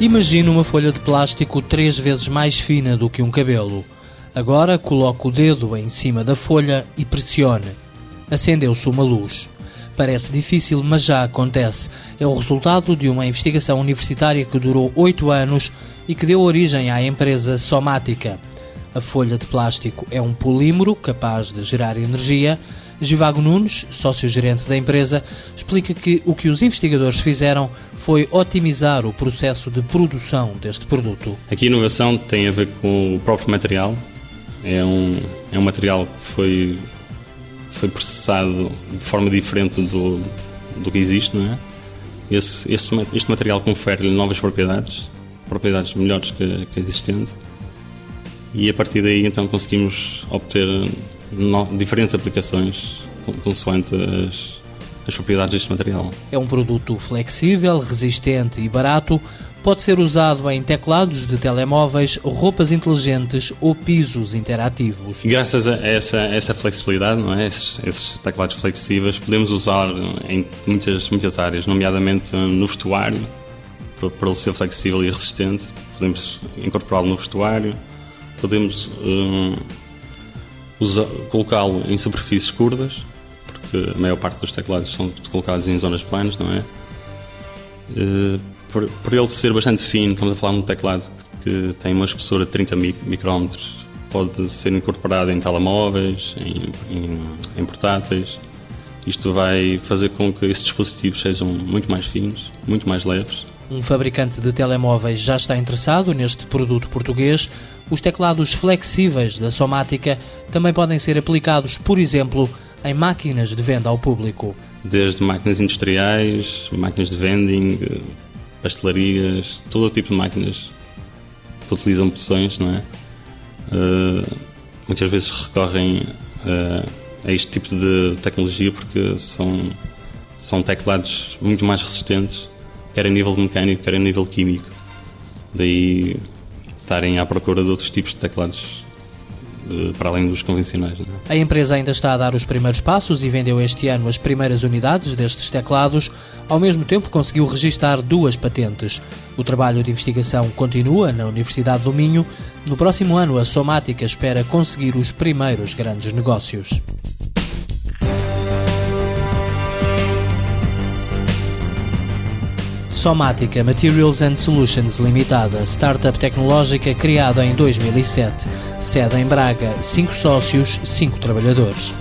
Imagine uma folha de plástico três vezes mais fina do que um cabelo. Agora coloque o dedo em cima da folha e pressione. Acendeu-se uma luz. Parece difícil, mas já acontece. É o resultado de uma investigação universitária que durou oito anos e que deu origem à empresa Somática. A folha de plástico é um polímero capaz de gerar energia. Givago Nunes, sócio-gerente da empresa, explica que o que os investigadores fizeram foi otimizar o processo de produção deste produto. Aqui a inovação tem a ver com o próprio material. É um, é um material que foi, foi processado de forma diferente do, do que existe, não é? Esse, esse, este material confere-lhe novas propriedades, propriedades melhores que, que a existente e a partir daí então conseguimos obter no, diferentes aplicações consoante as, as propriedades deste material. É um produto flexível, resistente e barato. Pode ser usado em teclados de telemóveis, roupas inteligentes ou pisos interativos. Graças a essa, essa flexibilidade, não é? esses, esses teclados flexíveis, podemos usar em muitas, muitas áreas, nomeadamente no vestuário, para ele ser flexível e resistente. Podemos incorporá-lo no vestuário, podemos um, colocá-lo em superfícies curvas, porque a maior parte dos teclados são colocados em zonas planas, não é? Uh, por, por, ele ser bastante fino, estamos a falar de um teclado que tem uma espessura de 30 micrómetros, pode ser incorporado em telemóveis, em, em, em portáteis. Isto vai fazer com que esses dispositivos sejam muito mais finos, muito mais leves um fabricante de telemóveis já está interessado neste produto português. Os teclados flexíveis da Somática também podem ser aplicados, por exemplo, em máquinas de venda ao público. Desde máquinas industriais, máquinas de vending, pastelarias, todo o tipo de máquinas que utilizam botões, não é? Uh, muitas vezes recorrem uh, a este tipo de tecnologia porque são, são teclados muito mais resistentes quer a nível mecânico, quer a nível químico. Daí estarem à procura de outros tipos de teclados de, para além dos convencionais. Não? É? A empresa ainda está a dar os primeiros passos e vendeu este ano as primeiras unidades destes teclados. Ao mesmo tempo, conseguiu registar duas patentes. O trabalho de investigação continua na Universidade do Minho. No próximo ano, a Somática espera conseguir os primeiros grandes negócios. Somática Materials and Solutions Limitada, startup tecnológica criada em 2007. Sede em Braga, 5 sócios, 5 trabalhadores.